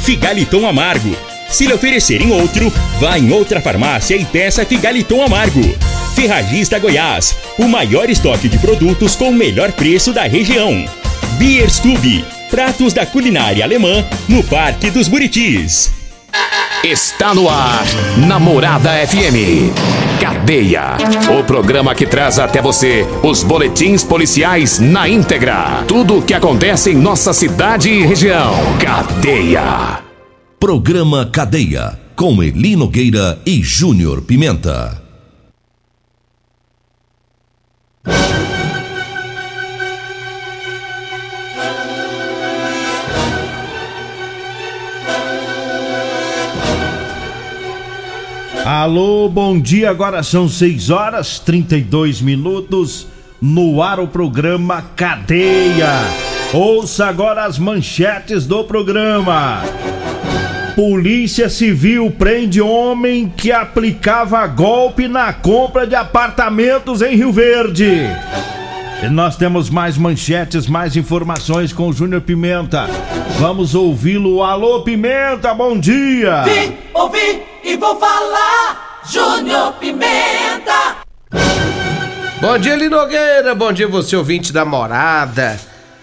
Figaliton Amargo. Se lhe oferecerem outro, vá em outra farmácia e peça Figaliton Amargo. Ferragista Goiás, o maior estoque de produtos com o melhor preço da região. Bierstube, pratos da culinária alemã no Parque dos Buritis. Está no ar, Namorada FM. Cadeia. O programa que traz até você os boletins policiais na íntegra. Tudo o que acontece em nossa cidade e região. Cadeia. Programa Cadeia. Com Eli Nogueira e Júnior Pimenta. Alô, bom dia. Agora são 6 horas 32 minutos. No ar o programa Cadeia. Ouça agora as manchetes do programa. Polícia Civil prende homem que aplicava golpe na compra de apartamentos em Rio Verde. E nós temos mais manchetes, mais informações com o Júnior Pimenta. Vamos ouvi-lo. Alô, Pimenta, bom dia! Vim, ouvi e vou falar, Júnior Pimenta! Bom dia, Linogueira. Bom dia, você ouvinte da morada.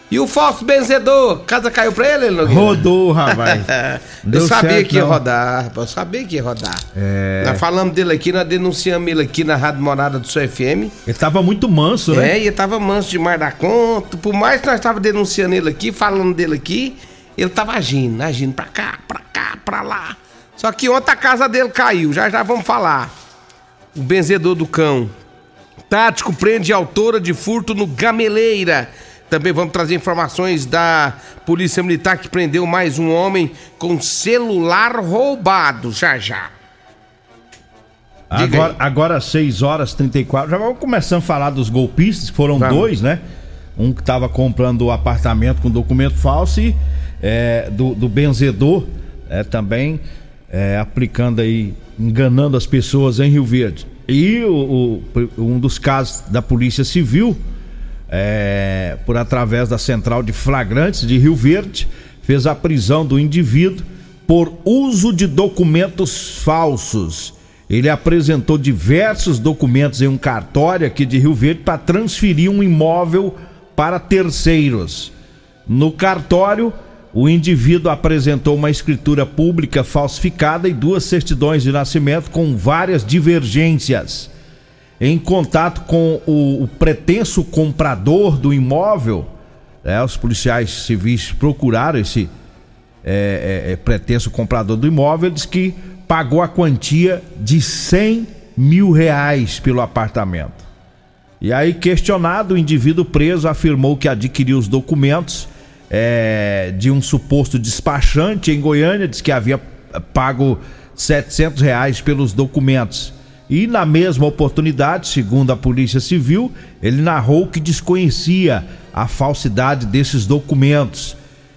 E o falso benzedor, casa caiu pra ele, Linogueira? Rodou, rapaz. Eu sabia certo, que ia não. rodar, rapaz. Eu sabia que ia rodar. É. Nós falamos dele aqui, nós denunciamos ele aqui na Rádio Morada do seu FM. Ele tava muito manso, né? É, e ele tava manso demais da conta. Por mais que nós tava denunciando ele aqui, falando dele aqui, ele tava agindo, agindo pra cá, pra cá, pra lá. Só que ontem a casa dele caiu, já já vamos falar. O benzedor do cão. Tático prende autora de furto no Gameleira. Também vamos trazer informações da Polícia Militar que prendeu mais um homem com celular roubado, já já. Diga Agora, aí. agora 6 horas 34. Já vamos começando a falar dos golpistas, que foram dois, né? Um que tava comprando o apartamento com documento falso e é, do, do benzedor é, também é, aplicando aí, enganando as pessoas em Rio Verde. E o, o- um dos casos da Polícia Civil, é, por através da Central de Flagrantes de Rio Verde, fez a prisão do indivíduo por uso de documentos falsos. Ele apresentou diversos documentos em um cartório aqui de Rio Verde para transferir um imóvel para terceiros. No cartório, o indivíduo apresentou uma escritura pública falsificada e duas certidões de nascimento com várias divergências. Em contato com o, o pretenso comprador do imóvel, né, os policiais civis procuraram esse é, é, é, pretenso comprador do imóvel, diz que pagou a quantia de 100 mil reais pelo apartamento. E aí, questionado, o indivíduo preso afirmou que adquiriu os documentos é, de um suposto despachante em Goiânia, diz que havia pago 700 reais pelos documentos. E na mesma oportunidade, segundo a Polícia Civil, ele narrou que desconhecia a falsidade desses documentos.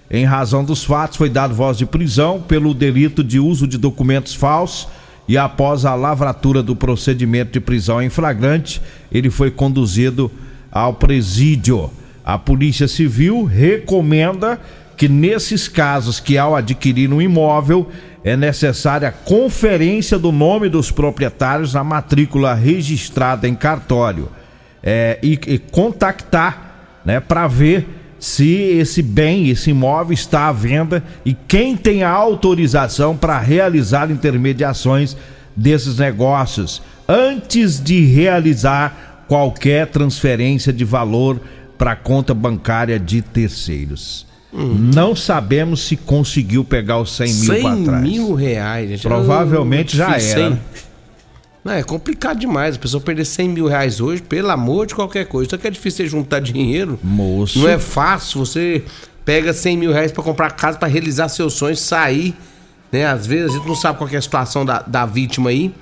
Em razão dos fatos, foi dado voz de prisão pelo delito de uso de documentos falsos e após a lavratura do procedimento de prisão em flagrante, ele foi conduzido ao presídio. A Polícia Civil recomenda que nesses casos que ao adquirir um imóvel é necessária a conferência do nome dos proprietários na matrícula registrada em cartório é, e, e contactar né, para ver se esse bem, esse imóvel está à venda e quem tem a autorização para realizar intermediações desses negócios antes de realizar qualquer transferência de valor para conta bancária de terceiros. Não sabemos se conseguiu pegar os 100 mil 100 para trás. mil reais, gente. Provavelmente já era, né? Não, é complicado demais. A pessoa perder 100 mil reais hoje, pelo amor de qualquer coisa. Só que é difícil você juntar dinheiro. Moço. Não é fácil. Você pega 100 mil reais pra comprar casa, pra realizar seus sonhos, sair né? Às vezes a gente não sabe qual é a situação da, da vítima aí,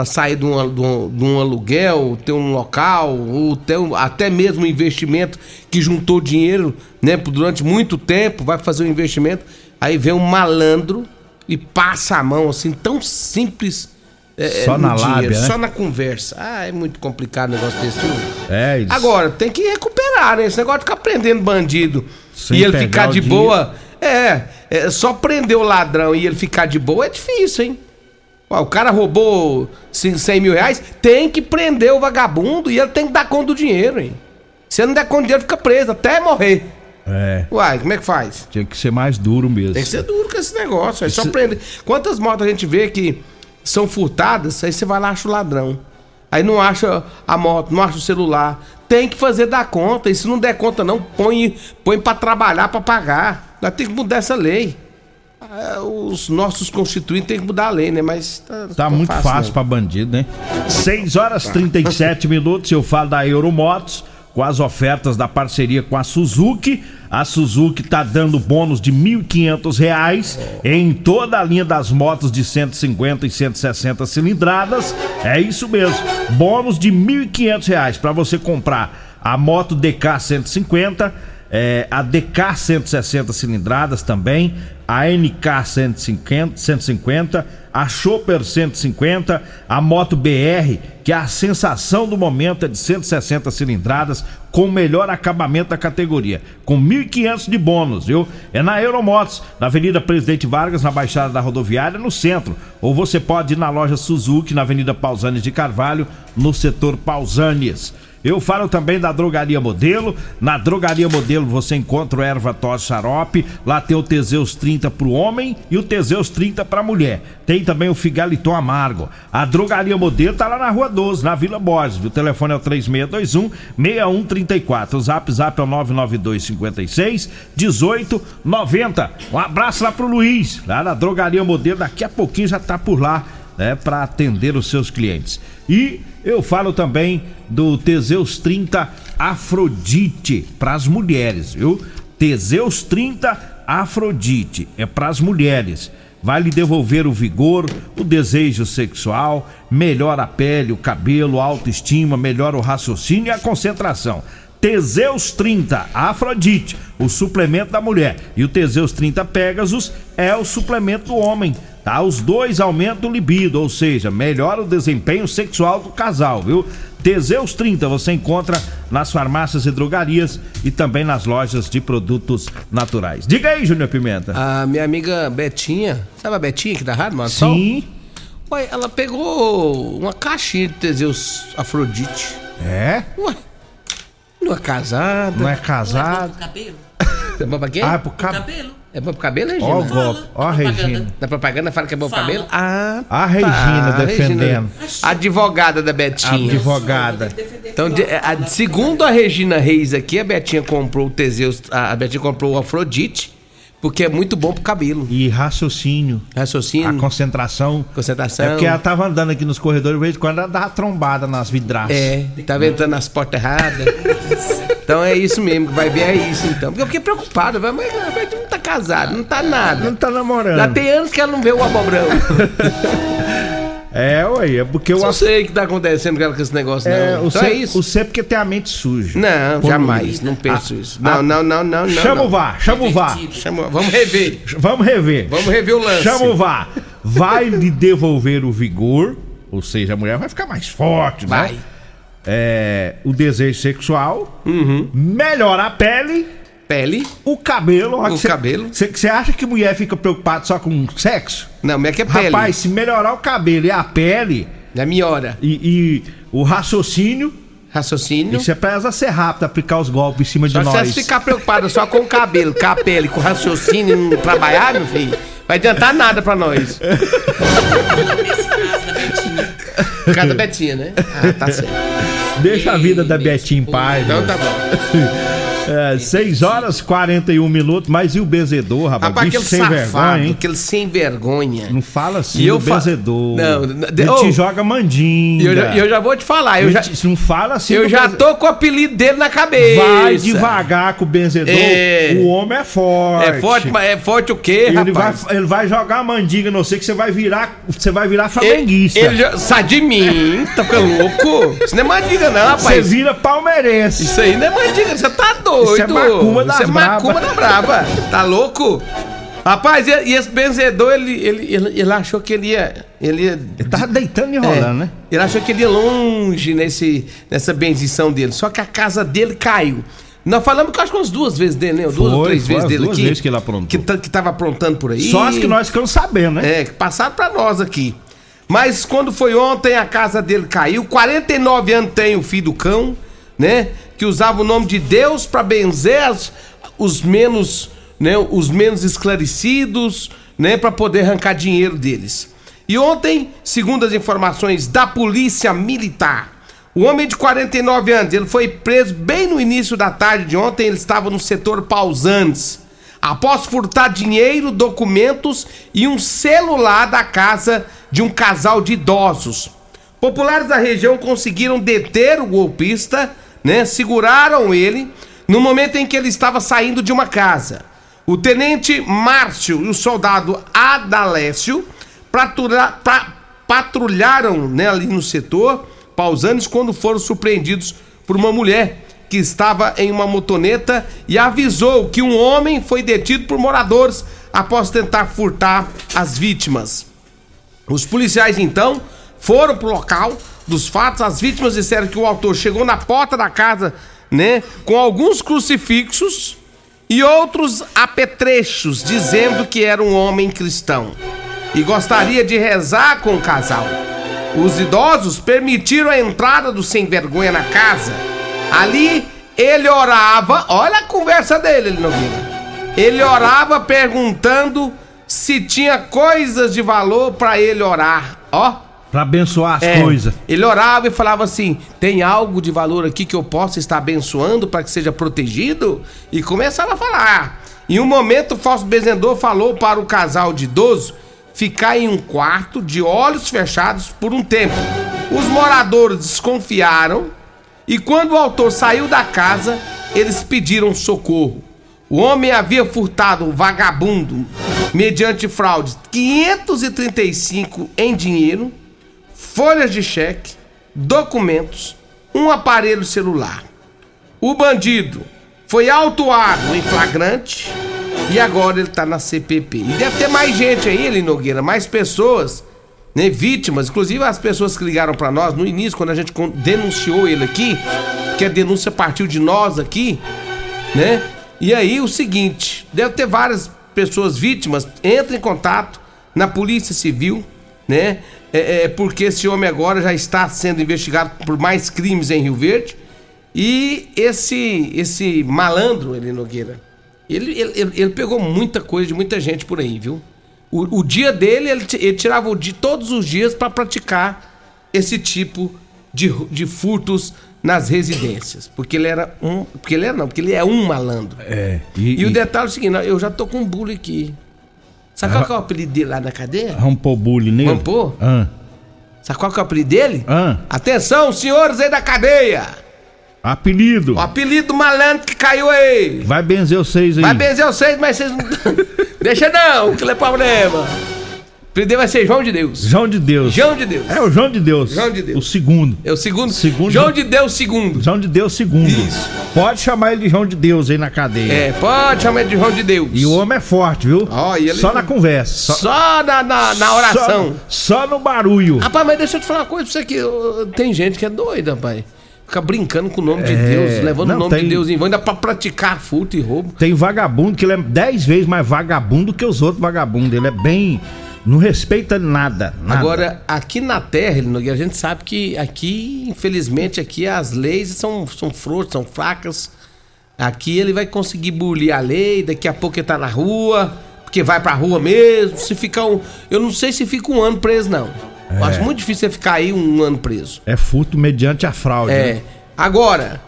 para sair de um, de, um, de um, aluguel, ter um local, ou ter um, até mesmo um investimento que juntou dinheiro, né? Durante muito tempo, vai fazer um investimento, aí vem um malandro e passa a mão, assim, tão simples. É, só na dinheiro, lábia, né? Só na conversa. Ah, é muito complicado o negócio desse. Viu? É, isso. Agora, tem que recuperar, né? Esse negócio de ficar prendendo bandido Sem e ele ficar de boa. É, é, só prender o ladrão e ele ficar de boa é difícil, hein? O cara roubou 100 mil reais, tem que prender o vagabundo e ele tem que dar conta do dinheiro, hein? Se ele não der conta do dinheiro, fica preso até morrer. É. Uai, como é que faz? Tinha que ser mais duro mesmo. Tem que ser duro com esse negócio. É só prender. Quantas motos a gente vê que são furtadas, aí você vai lá e acha o ladrão. Aí não acha a moto, não acha o celular. Tem que fazer dar conta. E se não der conta, não, põe, põe para trabalhar, para pagar. Nós temos que mudar essa lei. É, os nossos constituintes têm que mudar a lei, né? Mas tá, tá muito fácil, fácil para bandido, né? 6 horas e 37 minutos. Eu falo da Euromotos com as ofertas da parceria com a Suzuki. A Suzuki está dando bônus de R$ 1.500 em toda a linha das motos de 150 e 160 cilindradas. É isso mesmo, bônus de R$ 1.500 para você comprar a moto DK 150, é, a DK 160 cilindradas também, a NK 150, 150 a Chopper 150, a Moto BR, que é a sensação do momento é de 160 cilindradas, com o melhor acabamento da categoria, com 1.500 de bônus, viu? É na Euromotos, na Avenida Presidente Vargas, na Baixada da Rodoviária, no centro. Ou você pode ir na loja Suzuki, na Avenida Pausanes de Carvalho, no setor Pausanes. Eu falo também da Drogaria Modelo. Na Drogaria Modelo você encontra o erva tos xarope. Lá tem o Teseus 30 para o homem e o Teseus 30 para a mulher. Tem também o Figaliton Amargo. A Drogaria Modelo tá lá na Rua 12, na Vila Borges. O telefone é o 3621 6134. O Zap Zap é o 992 56 1890. Um abraço lá pro Luiz, lá na Drogaria Modelo. Daqui a pouquinho já tá por lá, né, para atender os seus clientes. E eu falo também do Teseus 30 Afrodite para as mulheres, viu? Teseus 30 Afrodite é para as mulheres. Vai lhe devolver o vigor, o desejo sexual, melhora a pele, o cabelo, a autoestima, melhora o raciocínio e a concentração. Teseus 30 Afrodite, o suplemento da mulher, e o Teseus 30 Pegasus é o suplemento do homem tá? Os dois aumentam o libido, ou seja, melhora o desempenho sexual do casal, viu? Teseus 30 você encontra nas farmácias e drogarias e também nas lojas de produtos naturais. Diga aí, Júnior Pimenta. A minha amiga Betinha, sabe a Betinha que da rádio, mano? Sim. Ué, ela pegou uma caixinha de Teseus Afrodite. É? Ué, não é casada. Não é casada. Não é cabelo? É bom pra quê? Ah, é pro, cab... cabelo. É bom pro cabelo, Regina? Ó o golpe, ó a Regina. Na propaganda fala que é bom pro cabelo? Ah, A Regina tá. defendendo. A advogada da Betinha. Advogada. Então, de- a- segundo a Regina Reis aqui, a Betinha comprou o Teseus, a a Betinha comprou o Afrodite, porque é muito bom pro cabelo. E raciocínio. Raciocínio, A concentração. concentração. É porque ela tava andando aqui nos corredores, de vez em quando ela dava trombada nas vidraças. É, tava entrando nas portas erradas. então é isso mesmo, que vai ver é isso então. Porque eu fiquei preocupado, vai, mas a Betinha não tá casada, não tá nada. Não tá namorando. Já tem anos que ela não vê o abobrão. É, ué, é porque Eu não sei o que tá acontecendo com ela com esse negócio, É, não. o Então é isso. O C porque tem a mente suja. Não, jamais, não penso isso. Não, não, não, não, não. Chama o VAR, chama o VAR. Chama, vamos rever. Vamos rever. Vamos rever o lance. Chama o VAR. Vai lhe devolver o vigor, ou seja, a mulher vai ficar mais forte, né? Vai. É, o desejo sexual, Uhum. melhora a pele, Pele. o cabelo. O cabelo. Você acha que mulher fica preocupada só com sexo? Não, mas é que é pele. Rapaz, se melhorar o cabelo e a pele Já melhora. e, e o raciocínio, Raciocínio. isso é pra ser rápida, aplicar os golpes em cima de Só se nós. você ficar preocupado só com o cabelo, com a pele, com o raciocínio não trabalhar, meu filho, vai adiantar nada pra nós. Cada Betinha, né? Ah, tá certo. Deixa a vida da Betinha em paz. Então tá bom. É, 6 horas 41 minutos, mas e o benzedor, rapaz? Rapaz, Bicho aquele sem safado, vergonha, hein? aquele sem vergonha. Não fala assim, E eu o fa- benzedor. Não, Ele ô, te joga mandinga. E eu, já, eu já vou te falar, eu Ele já, te- Não fala assim. eu já tô com o apelido dele na cabeça. Vai devagar com o benzedor. É. O homem é forte. É forte, mas é forte o quê, Ele vai, rapaz? ele vai jogar mandinga, não sei que você vai virar, você vai virar flamenguista. Ele já, sai de mim, tá louco? Isso não é mandiga não, Você rapaz. vira palmeirense. Isso aí não é mandiga, você tá doido. Isso é macumba das Isso é macumba da brava. Tá louco? Rapaz, e, e esse benzedor, ele, ele, ele, ele achou que ele ia... Ele ia Ele tava deitando e É, rolando, né? Ele achou que ele ia longe nesse, nessa bendição dele. Só que a casa dele caiu. Nós falamos que acho que umas duas vezes dele, né? Duas ou Foi, três foi vezes dele duas aqui. vezes que ele aprontou. Que, que tava aprontando por aí. Só as que nós ficamos sabendo, né? É, que passaram pra nós aqui. Mas quando foi ontem, a casa dele caiu. 49 anos tem o filho do cão, né? Que usava o nome de Deus pra benzer os menos, né? Os menos esclarecidos, né? Pra poder arrancar dinheiro deles. E ontem, segundo as informações da polícia militar, o homem de 49 anos, ele foi preso bem no início da tarde de ontem, ele estava no setor Pausantes após furtar dinheiro, documentos e um celular da casa de um casal de idosos. Populares da região conseguiram deter o golpista, né? Seguraram ele no momento em que ele estava saindo de uma casa. O tenente Márcio e o soldado Adalécio patrulha- pa- patrulharam né, ali no setor Pausanes quando foram surpreendidos por uma mulher que estava em uma motoneta e avisou que um homem foi detido por moradores após tentar furtar as vítimas. Os policiais então foram pro local dos fatos. As vítimas disseram que o autor chegou na porta da casa, né, com alguns crucifixos e outros apetrechos, dizendo que era um homem cristão e gostaria de rezar com o casal. Os idosos permitiram a entrada do sem vergonha na casa. Ali ele orava, olha a conversa dele, ele não viu. Ele orava perguntando se tinha coisas de valor pra ele orar. Ó, Pra abençoar as é, coisas. Ele orava e falava assim: tem algo de valor aqui que eu possa estar abençoando para que seja protegido? E começava a falar. Em um momento, o falso benzedor falou para o casal de idoso ficar em um quarto de olhos fechados por um tempo. Os moradores desconfiaram e quando o autor saiu da casa, eles pediram socorro. O homem havia furtado o vagabundo mediante fraude 535 em dinheiro, folhas de cheque, documentos, um aparelho celular. O bandido foi autuado em flagrante e agora ele tá na CPP. E deve ter mais gente aí, Eli Nogueira, mais pessoas, né, vítimas, inclusive as pessoas que ligaram pra nós no início, quando a gente denunciou ele aqui, que a denúncia partiu de nós aqui, né? E aí o seguinte, deve ter várias pessoas vítimas, entra em contato na Polícia Civil, né? É, é, porque esse homem agora já está sendo investigado por mais crimes em Rio Verde. E esse esse malandro, ele Nogueira, ele, ele, ele- pegou muita coisa de muita gente por aí, viu? O, o dia dele, ele, ele tirava o dia todos os dias para praticar esse tipo de, de furtos nas residências. Porque ele era um. Porque ele era não, porque ele é um malandro. É. E, o detalhe é o seguinte, eu já tô com um bullying aqui. Sabe qual que é o apelido dele lá na cadeia? Pôr bullying? Vamos pôr? Ah, Sabe qual que é o apelido dele? ah, Atenção, senhores aí da cadeia! apelido. O apelido do malandro que caiu aí! Vai benzer vocês aí. Vai benzer vocês, mas vocês não. Deixa não, que não é problema. O apelido dele vai ser João de Deus. João de Deus. João de Deus. É o João de Deus. João de Deus. O segundo. É o segundo. Segundo- João de Deus segundo. João de Deus segundo. Isso. Pode chamar ele de João de Deus aí na cadeia. É, pode chamar ele de João de Deus. E o homem é forte, viu? E ele- Só na conversa. Só, Só na, na, na oração. Só, só no barulho. Rapaz, mas deixa eu te falar uma coisa pra você que tem gente que é doida, rapaz. Fica brincando com o nome de É, Deus, levando não, o nome tem- de Deus em vão, ainda pra praticar furto e roubo. Tem vagabundo que ele é dez vezes mais vagabundo que os outros vagabundos. Ele é bem. Não respeita nada. nada. Agora, aqui na Terra, a gente sabe que aqui, infelizmente, aqui as leis são, são frouxas, são fracas. Aqui ele vai conseguir bulir a lei, daqui a pouco ele tá na rua, porque vai pra rua mesmo. Se ficar um. Eu não sei se fica um ano preso, não. Eu acho muito difícil você ficar aí um ano preso. É furto mediante a fraude. É. né? Agora,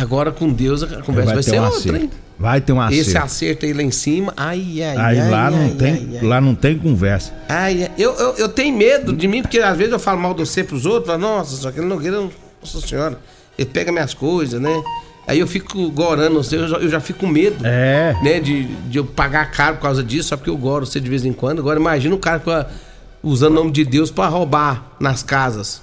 Agora com Deus a conversa vai, ter ser outra, hein? Vai ter um acerto. Esse acerto aí lá em cima, ai, ai, Aí ai. lá, ai, não ai, tem, ai, lá não tem conversa. Ai, eu, eu, eu tenho medo de mim, porque às vezes eu falo mal de você pros outros, falo, nossa, só que ele não queira, nossa senhora, ele pega minhas coisas, né? Aí eu fico gorando você, eu já, eu já fico com medo, É. né? De, de eu pagar caro por causa disso, só porque eu goro você de vez em quando. Agora imagina o cara a- usando o nome de Deus pra roubar nas casas.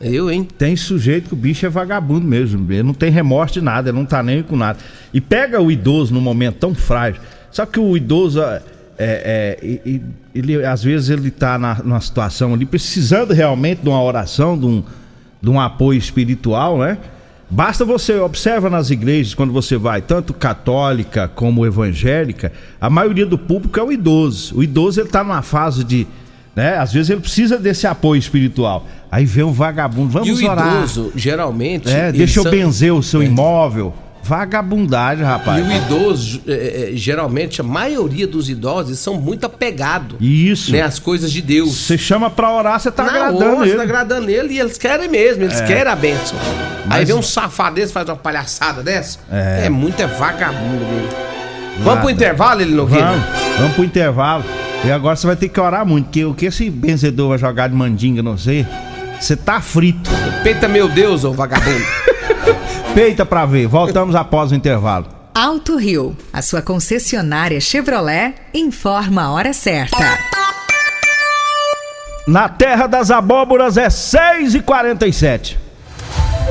Eu, hein? Tem sujeito que o bicho é vagabundo mesmo. Ele não tem remorso de nada, ele não tá nem com nada. E pega o idoso num momento tão frágil. Só que o idoso, é, é, e- e- ele, às vezes, ele tá na, numa situação ali, precisando realmente de uma oração, de um, de um apoio espiritual, né? Basta você, observa nas igrejas, quando você vai, tanto católica como evangélica, a maioria do público é o idoso. O idoso, ele tá numa fase de. Né? Às vezes ele precisa desse apoio espiritual. Aí vem um vagabundo, vamos e o orar. idoso, geralmente. É, deixa eu são- benzer o seu imóvel. Vagabundagem, E rapaz. o idoso, é, é, geralmente, a maioria dos idosos são muito apegados Isso. né, às coisas de Deus. Você chama pra orar, você tá Na agradando hora, ele. tá agradando ele e eles querem mesmo, eles querem a bênção. Aí vem um safado desse faz uma palhaçada dessa. É. É, muito é vagabundo mesmo. Vamos pro intervalo, ele não Vamos, vamos pro intervalo. E agora você vai ter que orar muito, porque o que esse benzedor vai jogar de mandinga, não sei. Você tá frito. Peita meu Deus, ô vagabundo. Peita pra ver. Voltamos após o intervalo. Alto Rio, a sua concessionária Chevrolet, informa a hora certa. Na terra das abóboras é 6h47.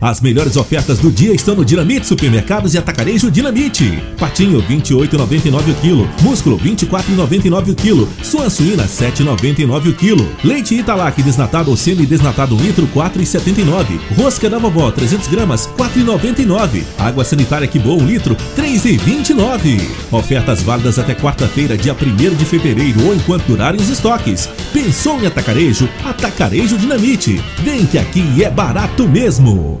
As melhores ofertas do dia estão no Dinamite Supermercados e Atacarejo Dinamite. Patinho 28,99 o quilo, músculo 24,99 o quilo, suan suína 7,99 o quilo, leite Italac desnatado ou semi-desnatado 1 litro 4,79, rosca da vovó 300 gramas 4,99, água sanitária que boa 1 litro 3,29. Ofertas válidas até quarta-feira, dia 1 de fevereiro ou enquanto durarem os estoques. Pensou em atacarejo? Atacarejo Dinamite. Vem que aqui é barato mesmo.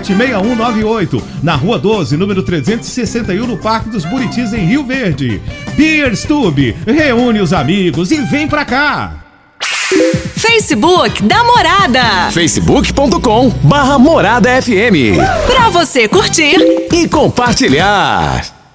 6198, na Rua 12, número 361, no Parque dos Buritis, em Rio Verde. Beerstube, reúne os amigos e vem pra cá! Facebook da Morada. facebook.com barra Morada FM. Pra você curtir e compartilhar.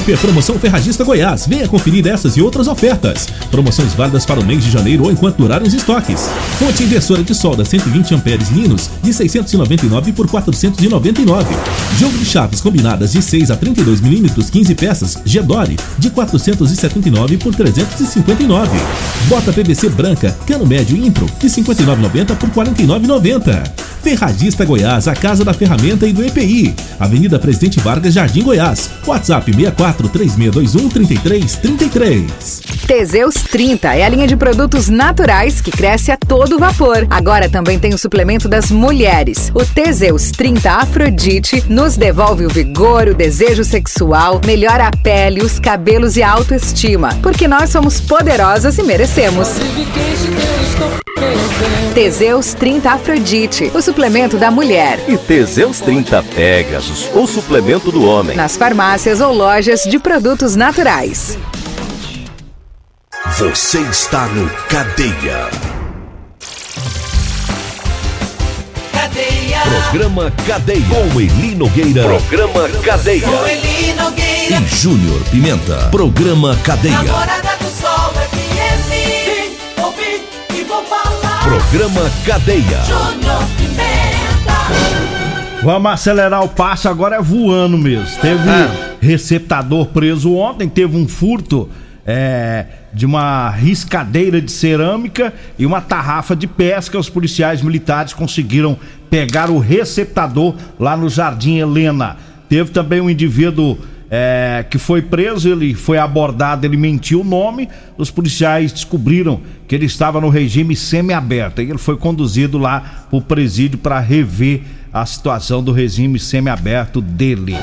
Super Promoção Ferragista Goiás. Venha conferir essas e outras ofertas. Promoções válidas para o mês de janeiro ou enquanto durarem os estoques. Fonte inversora de solda 120 amperes Linus de 699 por 499. Jogo de chaves combinadas de 6 a 32 milímetros 15 peças Gedore de 479 por 359. Bota PVC branca cano médio Impro de 59,90 por 49,90. Ferragista Goiás, a casa da ferramenta e do EPI. Avenida Presidente Vargas, Jardim Goiás. WhatsApp 64 3621 3333. Teseus 30 é a linha de produtos naturais que cresce a todo vapor. Agora também tem o suplemento das mulheres. O Teseus 30 Afrodite nos devolve o vigor, o desejo sexual, melhora a pele, os cabelos e a autoestima. Porque nós somos poderosas e merecemos. Teseus 30 Afrodite, o suplemento da mulher. E Teseus 30 Pegasus, o suplemento do homem. Nas farmácias ou lojas de produtos naturais. Você está no Cadeia. Cadeia. Programa Cadeia. Com Eli Nogueira. Programa Cadeia. Com Eli Nogueira. E Júnior Pimenta. Programa Cadeia. Namorada do Sol Programa Cadeia. Vamos acelerar o passo, agora é voando mesmo. Teve Ah. receptador preso ontem, teve um furto é, de uma riscadeira de cerâmica e uma tarrafa de pesca. Os policiais militares conseguiram pegar o receptador lá no Jardim Helena. Teve também um indivíduo é, que foi preso, ele foi abordado, ele mentiu o nome. Os policiais descobriram que ele estava no regime semiaberto. E ele foi conduzido lá para o presídio para rever a situação do regime semiaberto dele.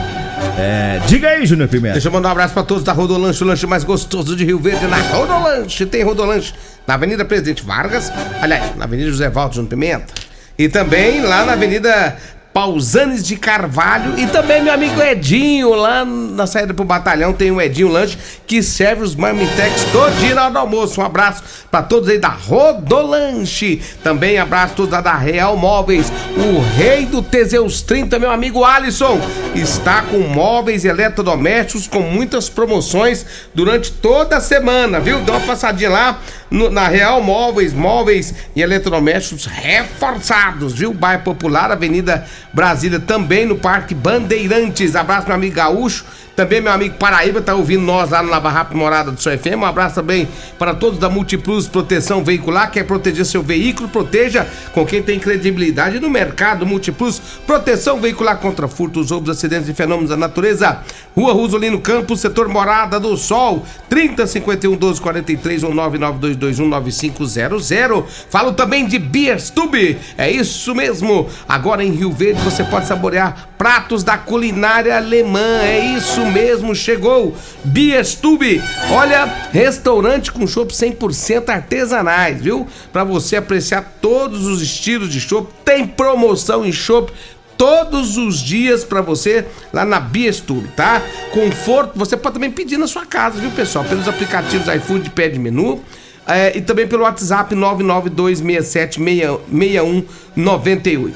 É, diga aí, Júnior Pimenta. Deixa eu mandar um abraço pra todos da Rodolanche, o lanche mais gostoso de Rio Verde. Na Rodolanche, tem Rodolanche na Avenida Presidente Vargas, aliás, na Avenida José Valdo Júnior Pimenta. E também lá na Avenida Pausanes de Carvalho. E também meu amigo Edinho, lá na saída pro batalhão, tem o Edinho Lanche, que serve os marmitex todo dia hora do almoço. Um abraço pra todos aí da Rodolanche. Também abraço todos da Real Móveis, o rei do Teseus 30, meu amigo Alisson, está com móveis eletrodomésticos com muitas promoções durante toda a semana, viu? Dá uma passadinha lá no- na Real Móveis, móveis e eletrodomésticos reforçados, viu? Bairro Popular, Avenida Brasília, também no Parque Bandeirantes. Abraço, meu amigo Gaúcho. Também meu amigo Paraíba tá ouvindo nós lá no Lava Rápido Morada do Seu FM. Um abraço também para todos da Multiplus Proteção Veicular. Quer proteger seu veículo? Proteja com quem tem credibilidade no mercado. Multiplus Proteção Veicular contra furtos, roubos, acidentes e fenômenos da natureza. Rua Rosolino Campos, setor Morada do Sol. 3051 1243 ou 99221 9500. Falo também de Bierstube. É isso mesmo. Agora em Rio Verde você pode saborear pratos da culinária alemã. É isso mesmo, chegou. Bierstube. Olha, restaurante com chopp 100% artesanais, viu? Para você apreciar todos os estilos de chopp. Tem promoção em chopp todos os dias pra você lá na Biestube, tá? Conforto, você pode também pedir na sua casa, viu, pessoal? Pelos aplicativos iFood pede menu. É, e também pelo WhatsApp 992676198.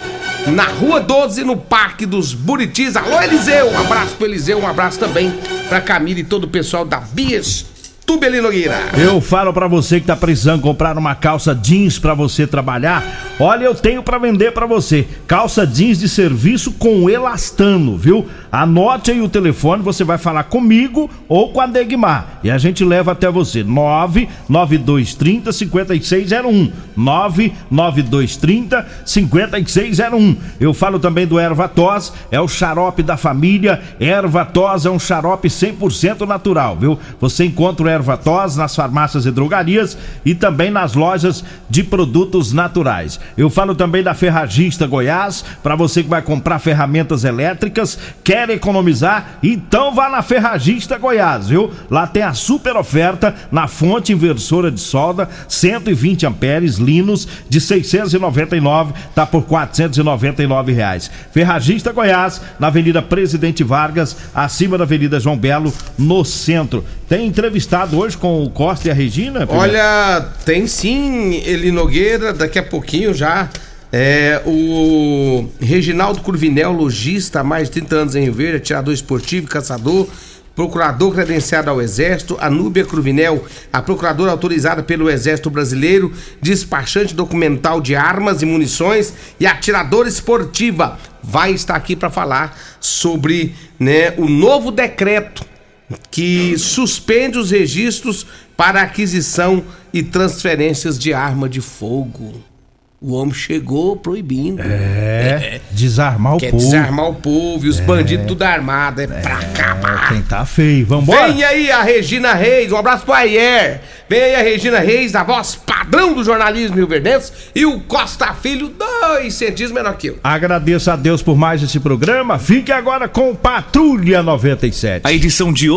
Na Rua 12, no Parque dos Buritis. Alô, Eliseu! Um abraço pro Eliseu, um abraço também pra Camila e todo o pessoal da Bias Tubeli Nogueira. Eu falo pra você que tá precisando comprar uma calça jeans pra você trabalhar. Olha, eu tenho pra vender pra você. Calça jeans de serviço com elastano, viu? Anote aí o telefone, você vai falar comigo ou com a Degmar. E a gente leva até você. 99230 5601. 99230 5601. Eu falo também do Erva Tos, é o xarope da família. Erva Tos é um xarope 100% natural, viu? Você encontra o Erva Tos nas farmácias e drogarias e também nas lojas de produtos naturais. Eu falo também da Ferragista Goiás, para você que vai comprar ferramentas elétricas, quer economizar? Então vá na Ferragista Goiás, viu? Lá tem a super oferta na fonte inversora de solda, 120 amperes, Linus de 699, tá por 499 reais. Ferragista Goiás, na Avenida Presidente Vargas, acima da Avenida João Belo, no centro. Tem entrevistado hoje com o Costa e a Regina? Pedro? Olha, tem sim, Eli Nogueira, daqui a pouquinho já. É, o Reginaldo Curvinel, lojista mais de 30 anos em Rio Verde, atirador esportivo, caçador, procurador credenciado ao Exército, a Núbia Cruvinel, a procuradora autorizada pelo Exército Brasileiro, despachante documental de armas e munições e atiradora esportiva, vai estar aqui para falar sobre né, o novo decreto que suspende os registros para aquisição e transferências de arma de fogo. O homem chegou proibindo. É, desarmar o Quer povo. desarmar o povo e os bandidos tudo armado. É, pra acabar. Quem tá feio, vambora. Vem aí a Regina Reis, um abraço pro Ayer. Vem aí a Regina Reis, a voz padrão do jornalismo rio-verdense. E o Costa Filho, dois centímetros menor que eu. Agradeço a Deus por mais esse programa. Fique agora com Patrulha 97. A edição de hoje